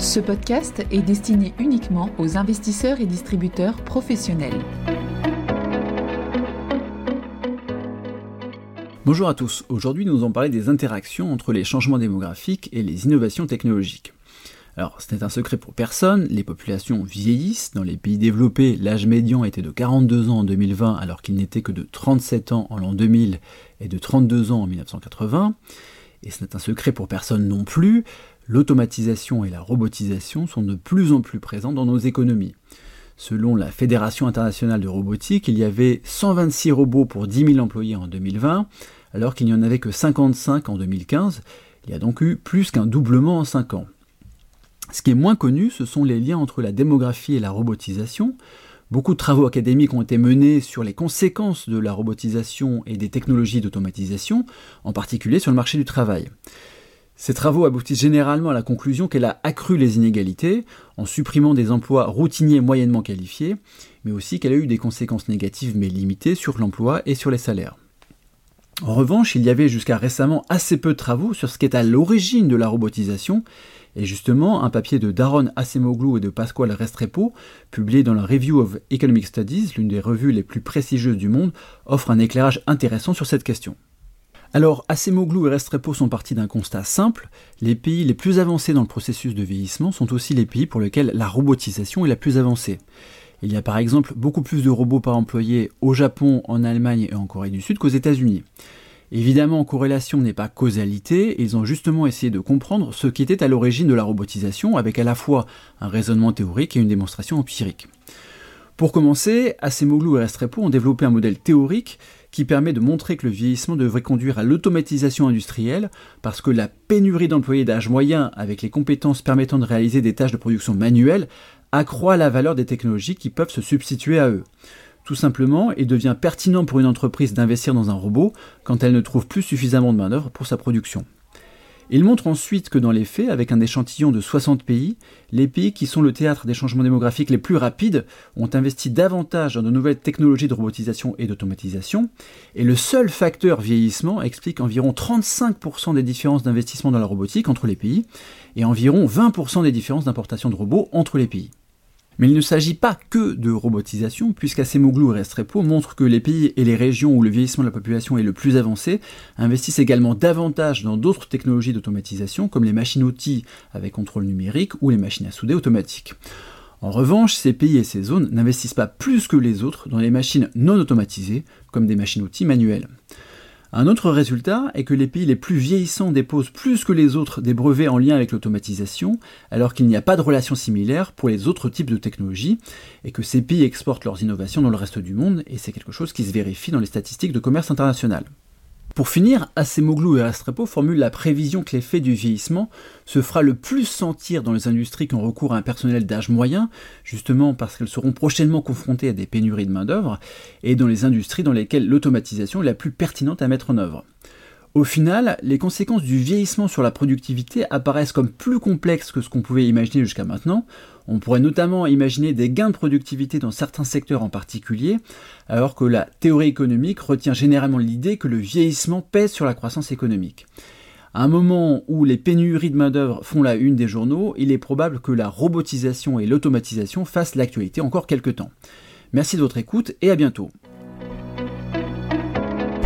Ce podcast est destiné uniquement aux investisseurs et distributeurs professionnels. Bonjour à tous, aujourd'hui nous allons parler des interactions entre les changements démographiques et les innovations technologiques. Alors, ce n'est un secret pour personne, les populations vieillissent. Dans les pays développés, l'âge médian était de 42 ans en 2020 alors qu'il n'était que de 37 ans en l'an 2000 et de 32 ans en 1980. Et ce n'est un secret pour personne non plus, l'automatisation et la robotisation sont de plus en plus présents dans nos économies. Selon la Fédération internationale de robotique, il y avait 126 robots pour 10 000 employés en 2020, alors qu'il n'y en avait que 55 en 2015. Il y a donc eu plus qu'un doublement en 5 ans. Ce qui est moins connu, ce sont les liens entre la démographie et la robotisation. Beaucoup de travaux académiques ont été menés sur les conséquences de la robotisation et des technologies d'automatisation, en particulier sur le marché du travail. Ces travaux aboutissent généralement à la conclusion qu'elle a accru les inégalités en supprimant des emplois routiniers moyennement qualifiés, mais aussi qu'elle a eu des conséquences négatives mais limitées sur l'emploi et sur les salaires. En revanche, il y avait jusqu'à récemment assez peu de travaux sur ce qui est à l'origine de la robotisation, et justement, un papier de Daron Acemoglu et de Pasquale Restrepo, publié dans la Review of Economic Studies, l'une des revues les plus prestigieuses du monde, offre un éclairage intéressant sur cette question. Alors, Acemoglu et Restrepo sont partis d'un constat simple, les pays les plus avancés dans le processus de vieillissement sont aussi les pays pour lesquels la robotisation est la plus avancée. Il y a par exemple beaucoup plus de robots par employé au Japon, en Allemagne et en Corée du Sud qu'aux États-Unis. Évidemment, corrélation n'est pas causalité, ils ont justement essayé de comprendre ce qui était à l'origine de la robotisation avec à la fois un raisonnement théorique et une démonstration empirique. Pour commencer, Acemoglu et Restrepo ont développé un modèle théorique qui permet de montrer que le vieillissement devrait conduire à l'automatisation industrielle, parce que la pénurie d'employés d'âge moyen avec les compétences permettant de réaliser des tâches de production manuelle accroît la valeur des technologies qui peuvent se substituer à eux. Tout simplement, il devient pertinent pour une entreprise d'investir dans un robot quand elle ne trouve plus suffisamment de main-d'œuvre pour sa production. Il montre ensuite que dans les faits, avec un échantillon de 60 pays, les pays qui sont le théâtre des changements démographiques les plus rapides ont investi davantage dans de nouvelles technologies de robotisation et d'automatisation, et le seul facteur vieillissement explique environ 35% des différences d'investissement dans la robotique entre les pays, et environ 20% des différences d'importation de robots entre les pays. Mais il ne s'agit pas que de robotisation, puisqu'Acemoglu et Restrepo montrent que les pays et les régions où le vieillissement de la population est le plus avancé investissent également davantage dans d'autres technologies d'automatisation, comme les machines-outils avec contrôle numérique ou les machines à souder automatiques. En revanche, ces pays et ces zones n'investissent pas plus que les autres dans les machines non automatisées, comme des machines-outils manuelles. Un autre résultat est que les pays les plus vieillissants déposent plus que les autres des brevets en lien avec l'automatisation, alors qu'il n'y a pas de relation similaire pour les autres types de technologies, et que ces pays exportent leurs innovations dans le reste du monde, et c'est quelque chose qui se vérifie dans les statistiques de commerce international. Pour finir, Acemoglu et Restrepo formulent la prévision que l'effet du vieillissement se fera le plus sentir dans les industries qui ont recours à un personnel d'âge moyen, justement parce qu'elles seront prochainement confrontées à des pénuries de main-d'œuvre, et dans les industries dans lesquelles l'automatisation est la plus pertinente à mettre en œuvre. Au final, les conséquences du vieillissement sur la productivité apparaissent comme plus complexes que ce qu'on pouvait imaginer jusqu'à maintenant. On pourrait notamment imaginer des gains de productivité dans certains secteurs en particulier, alors que la théorie économique retient généralement l'idée que le vieillissement pèse sur la croissance économique. À un moment où les pénuries de main-d'œuvre font la une des journaux, il est probable que la robotisation et l'automatisation fassent l'actualité encore quelques temps. Merci de votre écoute et à bientôt